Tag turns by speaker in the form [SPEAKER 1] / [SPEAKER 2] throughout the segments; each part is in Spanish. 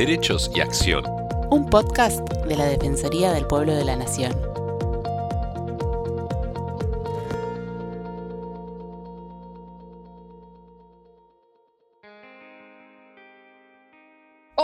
[SPEAKER 1] Derechos y Acción.
[SPEAKER 2] Un podcast de la Defensoría del Pueblo de la Nación.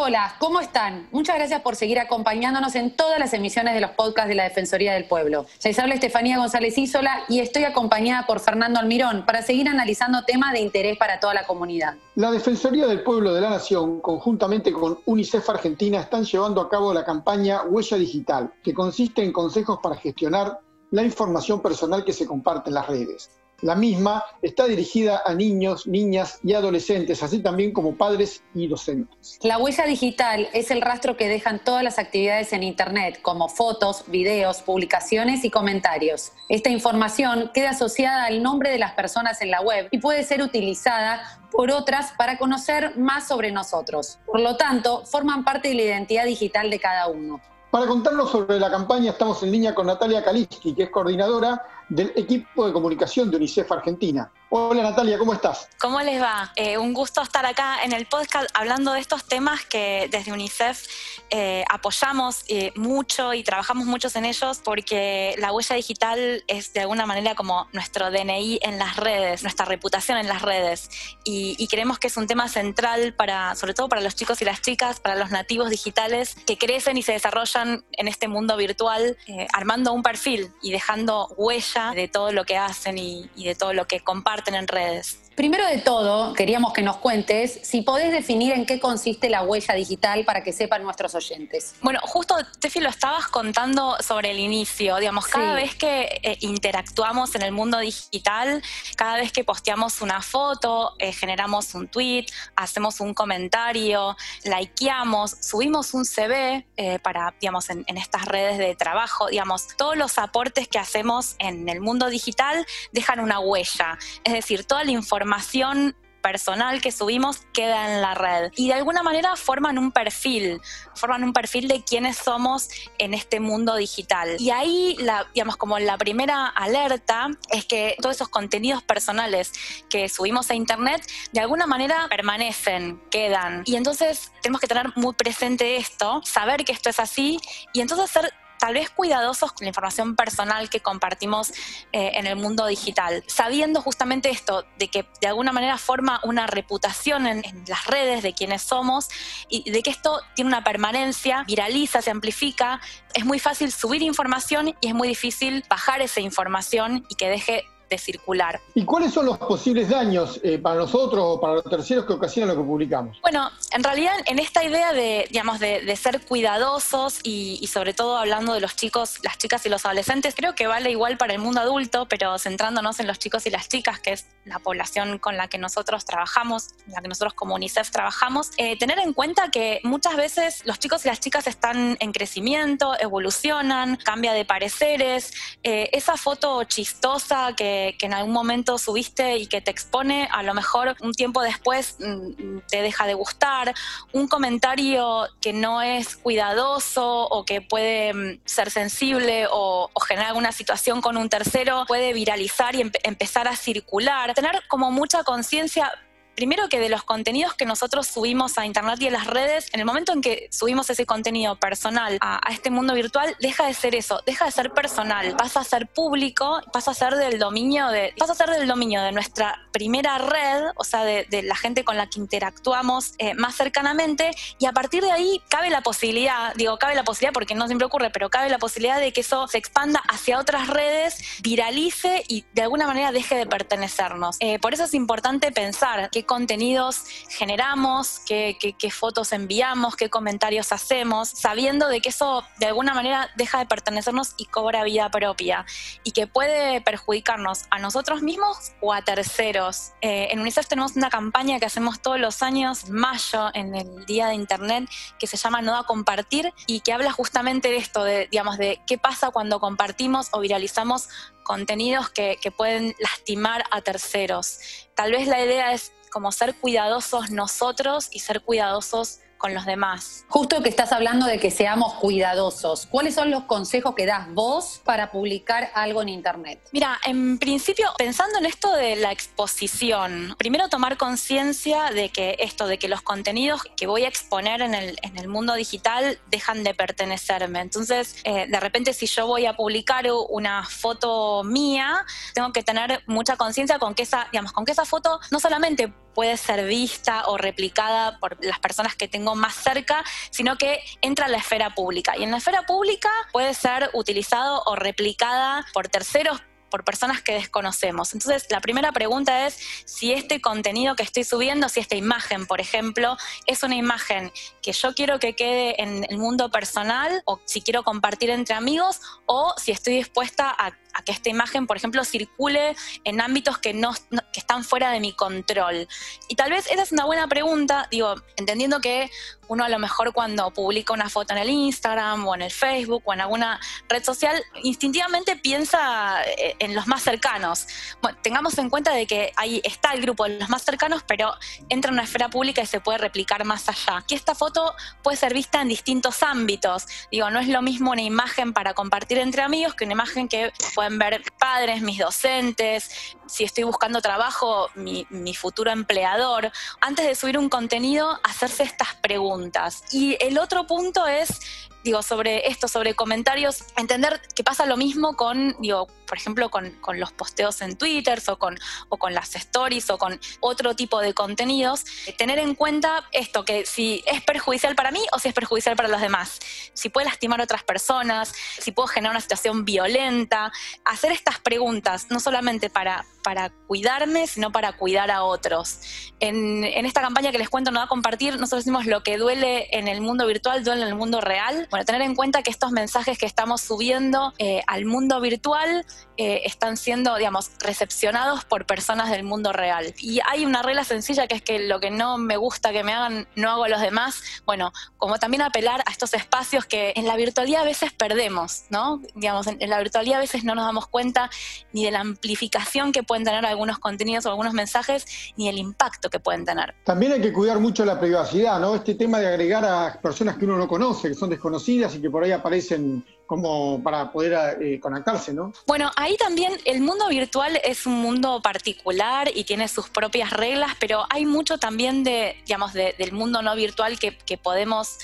[SPEAKER 3] Hola, ¿cómo están? Muchas gracias por seguir acompañándonos en todas las emisiones de los podcasts de la Defensoría del Pueblo. Les habla Estefanía González Isola y estoy acompañada por Fernando Almirón para seguir analizando temas de interés para toda la comunidad.
[SPEAKER 4] La Defensoría del Pueblo de la Nación, conjuntamente con UNICEF Argentina, están llevando a cabo la campaña Huella Digital, que consiste en consejos para gestionar la información personal que se comparte en las redes. La misma está dirigida a niños, niñas y adolescentes, así también como padres y docentes.
[SPEAKER 3] La huella digital es el rastro que dejan todas las actividades en Internet, como fotos, videos, publicaciones y comentarios. Esta información queda asociada al nombre de las personas en la web y puede ser utilizada por otras para conocer más sobre nosotros. Por lo tanto, forman parte de la identidad digital de cada uno.
[SPEAKER 4] Para contarnos sobre la campaña estamos en línea con Natalia Kaliski, que es coordinadora del equipo de comunicación de UNICEF Argentina. Hola Natalia, ¿cómo estás?
[SPEAKER 5] ¿Cómo les va? Eh, un gusto estar acá en el podcast hablando de estos temas que desde UNICEF eh, apoyamos eh, mucho y trabajamos muchos en ellos porque la huella digital es de alguna manera como nuestro DNI en las redes, nuestra reputación en las redes. Y, y creemos que es un tema central para, sobre todo para los chicos y las chicas, para los nativos digitales que crecen y se desarrollan en este mundo virtual, armando un perfil y dejando huella de todo lo que hacen y, y de todo lo que comparten en redes.
[SPEAKER 3] Primero de todo, queríamos que nos cuentes si podés definir en qué consiste la huella digital para que sepan nuestros oyentes.
[SPEAKER 5] Bueno, justo, Tefi, lo estabas contando sobre el inicio. Digamos, cada vez que eh, interactuamos en el mundo digital, cada vez que posteamos una foto, eh, generamos un tweet, hacemos un comentario, likeamos, subimos un CV eh, para, digamos, en, en estas redes de trabajo, digamos, todos los aportes que hacemos en el mundo digital dejan una huella. Es decir, toda la información personal que subimos queda en la red y de alguna manera forman un perfil, forman un perfil de quiénes somos en este mundo digital. Y ahí, la, digamos, como la primera alerta es que todos esos contenidos personales que subimos a internet de alguna manera permanecen, quedan. Y entonces tenemos que tener muy presente esto, saber que esto es así y entonces ser tal vez cuidadosos con la información personal que compartimos eh, en el mundo digital, sabiendo justamente esto, de que de alguna manera forma una reputación en, en, las redes de quienes somos y de que esto tiene una permanencia, viraliza, se amplifica, es muy fácil subir información y es muy difícil bajar esa información y que deje de circular.
[SPEAKER 4] ¿Y cuáles son los posibles daños eh, para nosotros o para los terceros que ocasionan lo que publicamos?
[SPEAKER 5] Bueno, en realidad en esta idea de, digamos, de, de ser cuidadosos y, y, sobre todo hablando de los chicos, las chicas y los adolescentes, creo que vale igual para el mundo adulto, pero centrándonos en los chicos y las chicas, que es la población con la que nosotros trabajamos, la que nosotros como UNICEF trabajamos, eh, tener en cuenta que muchas veces los chicos y las chicas están en crecimiento, evolucionan, cambia de pareceres, eh, esa foto chistosa que que, en algún momento subiste y que te expone, a lo mejor un tiempo después mm, te deja de gustar, un comentario que no es cuidadoso o que puede mm, ser sensible o, generar alguna situación con un tercero, puede viralizar y em empezar a circular. Tener como mucha conciencia primero que de los contenidos que nosotros subimos a internet y a las redes, en el momento en que subimos ese contenido personal a, este mundo virtual, deja de ser eso, deja de ser personal, pasa a ser público, pasa a ser del dominio de, pasa a ser del dominio de nuestra primera red, o sea, de, de la gente con la que interactuamos eh, más cercanamente, y a partir de ahí cabe la posibilidad, digo, cabe la posibilidad porque no siempre ocurre, pero cabe la posibilidad de que eso se expanda hacia otras redes, viralice y de alguna manera deje de pertenecernos. Eh, por eso es importante pensar que contenidos generamos, qué, fotos enviamos, qué comentarios hacemos, sabiendo de que eso de alguna manera deja de pertenecernos y cobra vida propia y que puede perjudicarnos a nosotros mismos o a terceros. Eh, en UNICEF tenemos una campaña que hacemos todos los años, mayo, en el Día de Internet, que se llama No a Compartir y que habla justamente de esto, de, digamos, de qué pasa cuando compartimos o viralizamos contenidos que pueden lastimar a terceros. Tal vez la idea es como ser cuidadosos nosotros y ser cuidadosos con los demás.
[SPEAKER 3] Justo que estás hablando de que seamos cuidadosos, ¿cuáles son los consejos que das vos para publicar algo en Internet?
[SPEAKER 5] Mira, en principio, pensando en esto de la exposición, primero tomar conciencia de que esto, de que los contenidos que voy a exponer en el, en el mundo digital dejan de pertenecerme. Entonces, eh, de repente, si yo voy a publicar una foto mía, tengo que tener mucha conciencia con que esa, digamos, con que esa foto no solamente puede ser vista o replicada por las personas que tengo más cerca, sino que entra a la esfera pública. Y en la esfera pública puede ser utilizado o replicada por terceros por personas que desconocemos. Entonces, la primera pregunta es si este contenido que estoy subiendo, si esta imagen, por ejemplo, es una imagen que yo quiero que quede en el mundo personal o si quiero compartir entre amigos o si estoy dispuesta a a que esta imagen, por ejemplo, circule en ámbitos que, no, que están fuera de mi control. Y tal vez esa es una buena pregunta, digo, entendiendo que uno a lo mejor cuando publica una foto en el Instagram o en el Facebook o en alguna red social, instintivamente piensa eh, en los más cercanos. Bueno, tengamos en cuenta de que ahí está el grupo de los más cercanos, pero entra en una esfera pública y se puede replicar más allá. Y esta foto puede ser vista en distintos ámbitos. Digo, no es lo mismo una imagen para compartir entre amigos que una imagen que puede ver padres, mis docentes, si estoy buscando trabajo, mi, futuro empleador. Antes de subir un contenido, hacerse estas preguntas. Y el otro punto es digo, sobre esto, sobre comentarios, entender que pasa lo mismo con, digo, por ejemplo, con, con, los posteos en Twitter o con, o con las stories o con otro tipo de contenidos, tener en cuenta esto, que si es perjudicial para mí o si es perjudicial para los demás, si puede lastimar a otras personas, si puedo generar una situación violenta, hacer estas preguntas, no solamente para, para cuidarme, sino para cuidar a otros. En, en esta campaña que les cuento, no va a compartir, nosotros decimos lo que duele en el mundo virtual, duele en el mundo real bueno, tener en cuenta que estos mensajes que estamos subiendo eh, al mundo virtual eh, están siendo, digamos, recepcionados por personas del mundo real. Y hay una regla sencilla que es que lo que no me gusta que me hagan, no hago a los demás. Bueno, como también apelar a estos espacios que en la virtualidad a veces perdemos, ¿no? Digamos, en, la virtualidad a veces no nos damos cuenta ni de la amplificación que pueden tener algunos contenidos o algunos mensajes, ni el impacto que pueden tener.
[SPEAKER 4] También hay que cuidar mucho la privacidad, ¿no? Este tema de agregar a personas que uno no conoce, que son desconocidas y que por ahí aparecen como para poder eh, conectarse, ¿no?
[SPEAKER 5] Bueno, ahí también el mundo virtual es un mundo particular y tiene sus propias reglas, pero hay mucho también de, digamos, del mundo no virtual que, podemos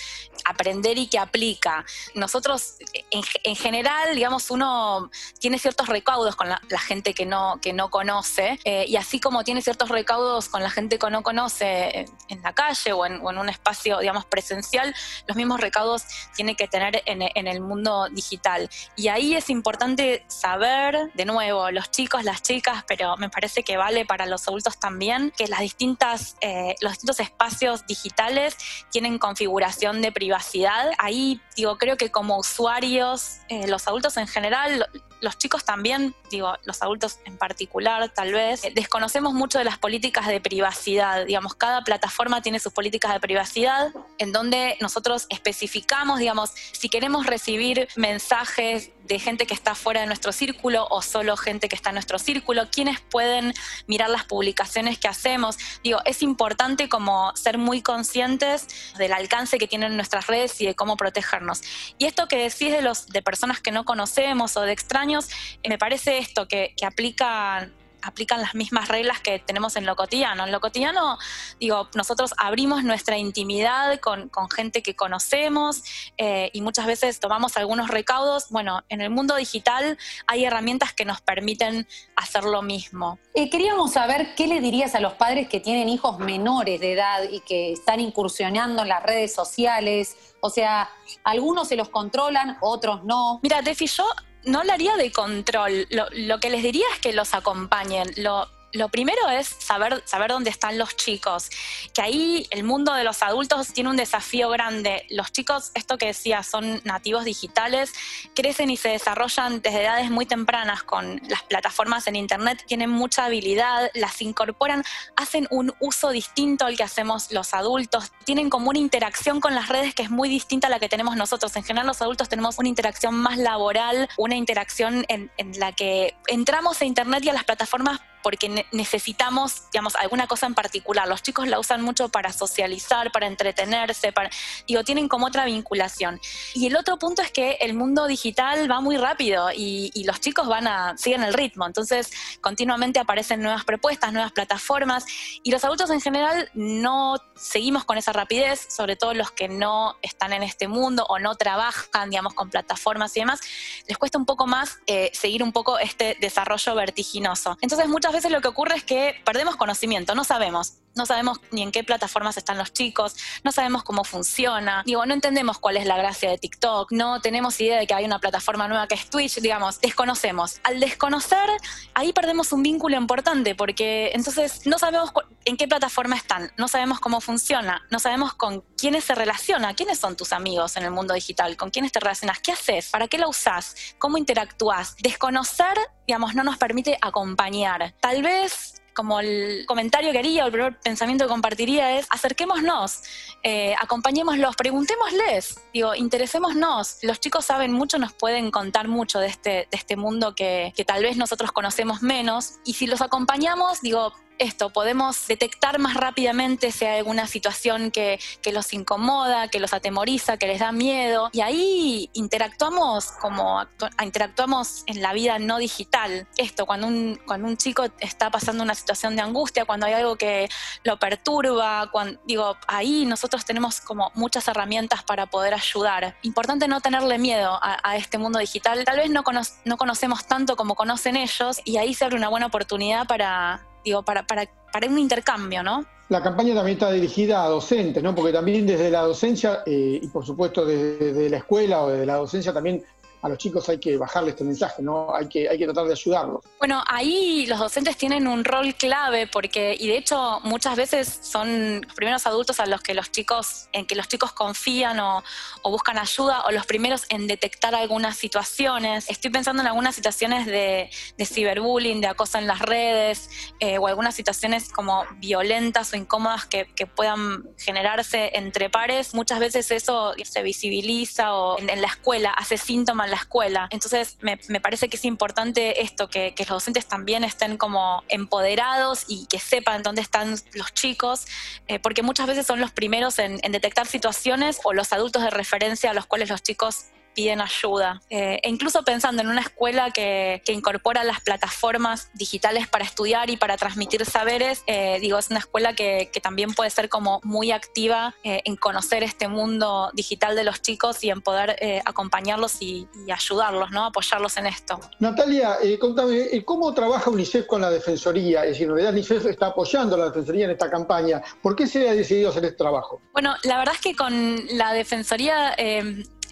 [SPEAKER 5] aprender y que aplica. Nosotros, en, general, digamos, uno tiene ciertos recaudos con la, gente que no, que no conoce, eh, y así como tiene ciertos recaudos con la gente que no conoce en la calle o en, un espacio, digamos, presencial, los mismos recaudos tiene que tener en, en el mundo digital. Y ahí es importante saber, de nuevo, los chicos, las chicas, pero me parece que vale para los adultos también, que las distintas, eh, los distintos espacios digitales tienen configuración de privacidad. Ahí, digo, creo que como usuarios, eh, los adultos en general, los chicos también, digo, los adultos en particular tal vez, eh, desconocemos mucho de las políticas de privacidad. Digamos, cada plataforma tiene sus políticas de privacidad en donde nosotros especificamos, digamos, si queremos recibir mensajes de gente que está fuera de nuestro círculo o solo gente que está en nuestro círculo, quiénes pueden mirar las publicaciones que hacemos. Digo, es importante como ser muy conscientes del alcance que tienen nuestras redes y de cómo protegernos. Y esto que decís de los de personas que no conocemos o de extraños, me parece esto que, que aplica aplican las mismas reglas que tenemos en lo cotidiano. En lo cotidiano, digo, nosotros abrimos nuestra intimidad con, gente que conocemos eh, y muchas veces tomamos algunos recaudos. Bueno, en el mundo digital hay herramientas que nos permiten hacer lo mismo.
[SPEAKER 3] Eh, queríamos saber qué le dirías a los padres que tienen hijos menores de edad y que están incursionando en las redes sociales. O sea, algunos se los controlan, otros no.
[SPEAKER 5] Mira, Tefi, yo no hablaría de control. Lo, lo, que les diría es que los acompañen. Lo, lo primero es saber, saber dónde están los chicos, que ahí el mundo de los adultos tiene un desafío grande. Los chicos, esto que decía, son nativos digitales, crecen y se desarrollan desde edades muy tempranas con las plataformas en Internet, tienen mucha habilidad, las incorporan, hacen un uso distinto al que hacemos los adultos, tienen como una interacción con las redes que es muy distinta a la que tenemos nosotros. En general los adultos tenemos una interacción más laboral, una interacción en, en la que entramos a Internet y a las plataformas porque necesitamos, digamos, alguna cosa en particular. Los chicos la usan mucho para socializar, para entretenerse, para, digo, tienen como otra vinculación. Y el otro punto es que el mundo digital va muy rápido y, los chicos van a, siguen el ritmo. Entonces, continuamente aparecen nuevas propuestas, nuevas plataformas y los adultos en general no seguimos con esa rapidez, sobre todo los que no están en este mundo o no trabajan, digamos, con plataformas y demás, les cuesta un poco más eh, seguir un poco este desarrollo vertiginoso. Entonces, muchas veces lo que ocurre es que perdemos conocimiento, no sabemos no sabemos ni en qué plataformas están los chicos, no sabemos cómo funciona, digo, no entendemos cuál es la gracia de TikTok, no tenemos idea de que hay una plataforma nueva que es Twitch, digamos, desconocemos. Al desconocer, ahí perdemos un vínculo importante porque entonces no sabemos en qué plataforma están, no sabemos cómo funciona, no sabemos con quiénes se relaciona, quiénes son tus amigos en el mundo digital, con quiénes te relacionas, qué haces, para qué la usás, cómo interactúas. Desconocer, digamos, no nos permite acompañar. Tal vez como el comentario que haría o el primer pensamiento que compartiría es acerquémonos, eh, acompañémoslos, preguntémosles, digo, interesémonos. Los chicos saben mucho, nos pueden contar mucho de este, de este mundo que, que tal vez nosotros conocemos menos. Y si los acompañamos, digo, esto, podemos detectar más rápidamente si hay alguna situación que, los incomoda, que los atemoriza, que les da miedo. Y ahí interactuamos como interactuamos en la vida no digital. Esto, cuando un, cuando un chico está pasando una situación de angustia, cuando hay algo que lo perturba, digo, ahí nosotros tenemos como muchas herramientas para poder ayudar. Importante no tenerle miedo a, este mundo digital. Tal vez no, no conocemos tanto como conocen ellos y ahí se abre una buena oportunidad para para, para, para un intercambio, ¿no?
[SPEAKER 4] La campaña también está dirigida a docentes, ¿no? Porque también desde la docencia eh, y por supuesto desde, la escuela o desde la docencia también a los chicos hay que bajarle este mensaje, ¿no? Hay que, hay que tratar de ayudarlos.
[SPEAKER 5] Bueno, ahí los docentes tienen un rol clave porque, y de hecho muchas veces son los primeros adultos a los que los chicos, en que los chicos confían o, buscan ayuda, o los primeros en detectar algunas situaciones. Estoy pensando en algunas situaciones de, ciberbullying, de acoso en las redes, eh, o algunas situaciones como violentas o incómodas que, puedan generarse entre pares. Muchas veces eso se visibiliza o en, en la escuela hace síntomas la escuela. Entonces me, parece que es importante esto, que, los docentes también estén como empoderados y que sepan dónde están los chicos, eh, porque muchas veces son los primeros en, en detectar situaciones o los adultos de referencia a los cuales los chicos piden ayuda. Eh, e incluso pensando en una escuela que, incorpora las plataformas digitales para estudiar y para transmitir saberes, eh, digo, es una escuela que, también puede ser como muy activa eh, en conocer este mundo digital de los chicos y en poder acompañarlos y, ayudarlos, ¿no? apoyarlos en esto.
[SPEAKER 4] Natalia, contame, ¿cómo trabaja UNICEF con la Defensoría? Es decir, en realidad UNICEF está apoyando a la Defensoría en esta campaña. ¿Por qué se ha decidido hacer este trabajo?
[SPEAKER 5] Bueno, la verdad es que con la Defensoría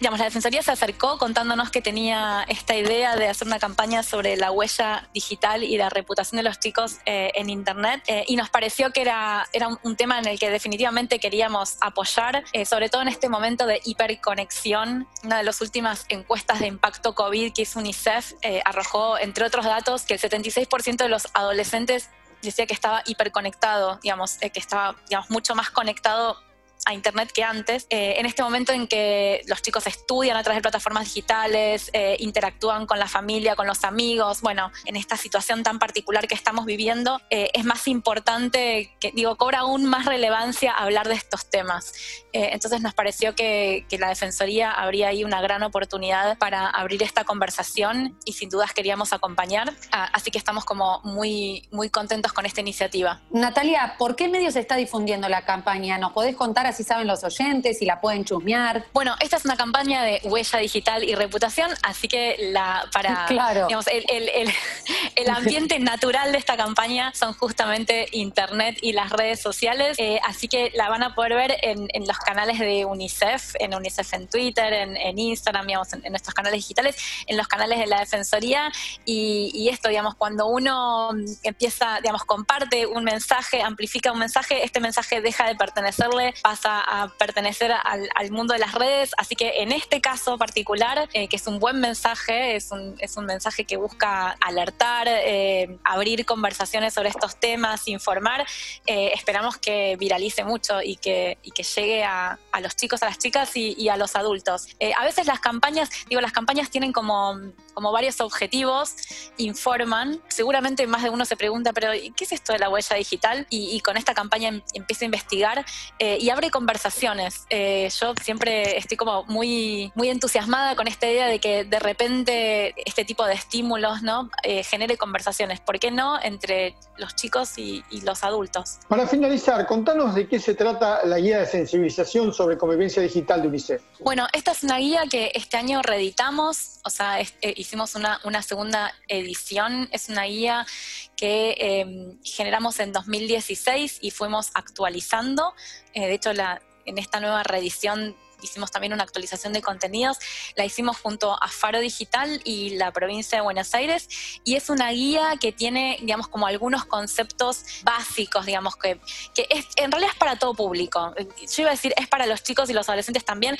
[SPEAKER 5] digamos, la Defensoría se acercó contándonos que tenía esta idea de hacer una campaña sobre la huella digital y la reputación de los chicos eh, en Internet eh, y nos pareció que era, era un, tema en el que definitivamente queríamos apoyar, eh, sobre todo en este momento de hiperconexión. Una de las últimas encuestas de impacto COVID que hizo UNICEF arrojó, entre otros datos, que el 76% de los adolescentes decía que estaba hiperconectado, digamos, que estaba digamos, mucho más conectado a Internet que antes. Eh, en este momento en que los chicos estudian a través de plataformas digitales, eh, interactúan con la familia, con los amigos, bueno, en esta situación tan particular que estamos viviendo, eh, es más importante, que digo, cobra aún más relevancia hablar de estos temas. entonces nos pareció que, que, la Defensoría habría ahí una gran oportunidad para abrir esta conversación y sin dudas queríamos acompañar. Ah, así que estamos como muy, muy contentos con esta iniciativa.
[SPEAKER 3] Natalia, ¿por qué medios se está difundiendo la campaña? ¿Nos podés contar si saben los oyentes, y la pueden chusmear.
[SPEAKER 5] Bueno, esta es una campaña de huella digital y reputación, así que la para digamos, el, ambiente natural de esta campaña son justamente Internet y las redes sociales, eh, así que la van a poder ver en, los canales de UNICEF, en UNICEF en Twitter, en, Instagram, digamos, en, nuestros canales digitales, en los canales de la Defensoría y, y esto, digamos, cuando uno empieza, digamos, comparte un mensaje, amplifica un mensaje, este mensaje deja de pertenecerle, pasa a, pertenecer al, mundo de las redes. Así que en este caso particular, eh, que es un buen mensaje, es un, es un mensaje que busca alertar, eh, abrir conversaciones sobre estos temas, informar, eh, esperamos que viralice mucho y que, y que llegue a, a, los chicos, a las chicas y, a los adultos. a veces las campañas, digo, las campañas tienen como, como varios objetivos informan. Seguramente más de uno se pregunta, pero ¿qué es esto de la huella digital? Y, con esta campaña em, empieza a investigar eh, y abre conversaciones. Eh, yo siempre estoy como muy, muy entusiasmada con esta idea de que de repente este tipo de estímulos ¿no? Eh, genere conversaciones. ¿Por qué no? Entre los chicos y, y los adultos.
[SPEAKER 4] Para finalizar, contanos de qué se trata la guía de sensibilización sobre convivencia digital de UNICEF.
[SPEAKER 5] Bueno, esta es una guía que este año reeditamos, o sea, eh, hicimos una, segunda edición, es una guía que em, generamos en 2016 y fuimos actualizando. Eh, de hecho, la, en esta nueva reedición hicimos también una actualización de contenidos, la hicimos junto a Faro Digital y la provincia de Buenos Aires, y es una guía que tiene, digamos, como algunos conceptos básicos, digamos, que, que es, en realidad es para todo público. Yo iba a decir, es para los chicos y los adolescentes también,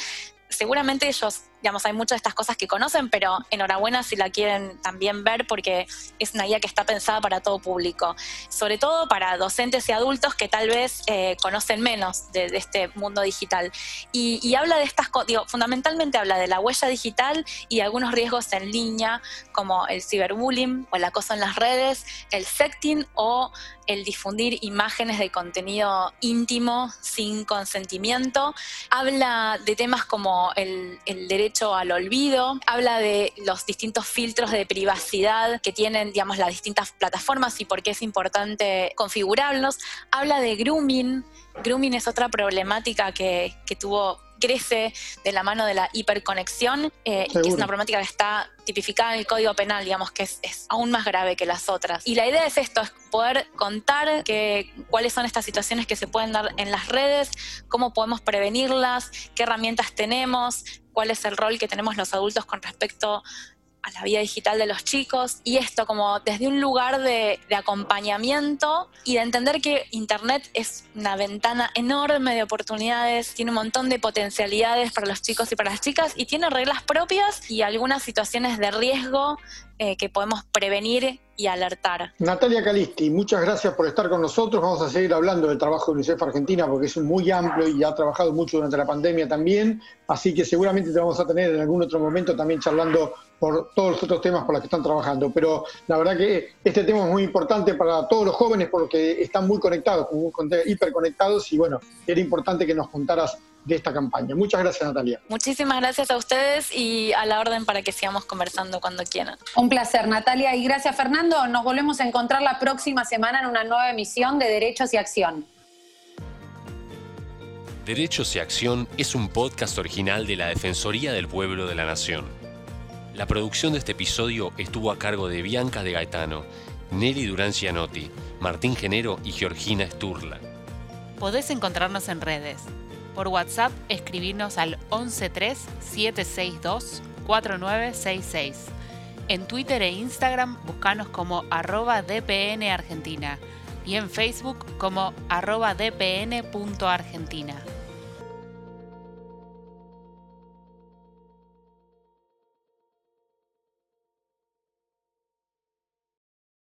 [SPEAKER 5] seguramente ellos digamos, hay muchas de estas cosas que conocen, pero enhorabuena si la quieren también ver porque es una guía que está pensada para todo público, sobre todo para docentes y adultos que tal vez eh, conocen menos de, este mundo digital. Y, habla de estas cosas, digo, fundamentalmente habla de la huella digital y algunos riesgos en línea, como el ciberbullying o el acoso en las redes, el sexting o el difundir imágenes de contenido íntimo sin consentimiento. Habla de temas como el, el derecho al olvido, habla de los distintos filtros de privacidad que tienen, digamos, las distintas plataformas y por qué es importante configurarlos, habla de grooming, grooming es otra problemática que, que tuvo crece de la mano de la hiperconexión eh, que es una problemática que está tipificada en el Código Penal, digamos que es, aún más grave que las otras. Y la idea es esto, es poder contar que, cuáles son estas situaciones que se pueden dar en las redes, cómo podemos prevenirlas, qué herramientas tenemos, cuál es el rol que tenemos los adultos con respecto a la vida digital de los chicos y esto como desde un lugar de, acompañamiento y de entender que Internet es una ventana enorme de oportunidades, tiene un montón de potencialidades para los chicos y para las chicas y tiene reglas propias y algunas situaciones de riesgo eh, que podemos prevenir y alertar.
[SPEAKER 4] Natalia Calisti, muchas gracias por estar con nosotros. Vamos a seguir hablando del trabajo de UNICEF Argentina porque es muy amplio y ha trabajado mucho durante la pandemia también. Así que seguramente te vamos a tener en algún otro momento también charlando por todos los otros temas por los que están trabajando. Pero la verdad que este tema es muy importante para todos los jóvenes porque están muy conectados, hiperconectados y bueno, era importante que nos contaras de esta campaña. Muchas gracias, Natalia.
[SPEAKER 5] Muchísimas gracias a ustedes y a la orden para que sigamos conversando cuando quieran.
[SPEAKER 3] Un placer, Natalia, y gracias, Fernando. Nos volvemos a encontrar la próxima semana en una nueva emisión de Derechos y Acción.
[SPEAKER 1] Derechos y Acción es un podcast original de la Defensoría del Pueblo de la Nación. La producción de este episodio estuvo a cargo de Bianca de Gaetano, Nelly Durán Cianotti, Martín Genero y Georgina Sturla.
[SPEAKER 2] Podés encontrarnos en redes por WhatsApp escribirnos al 113-762-4966. En Twitter e Instagram buscanos como arroba DPN y en Facebook como arroba dpn.argentina.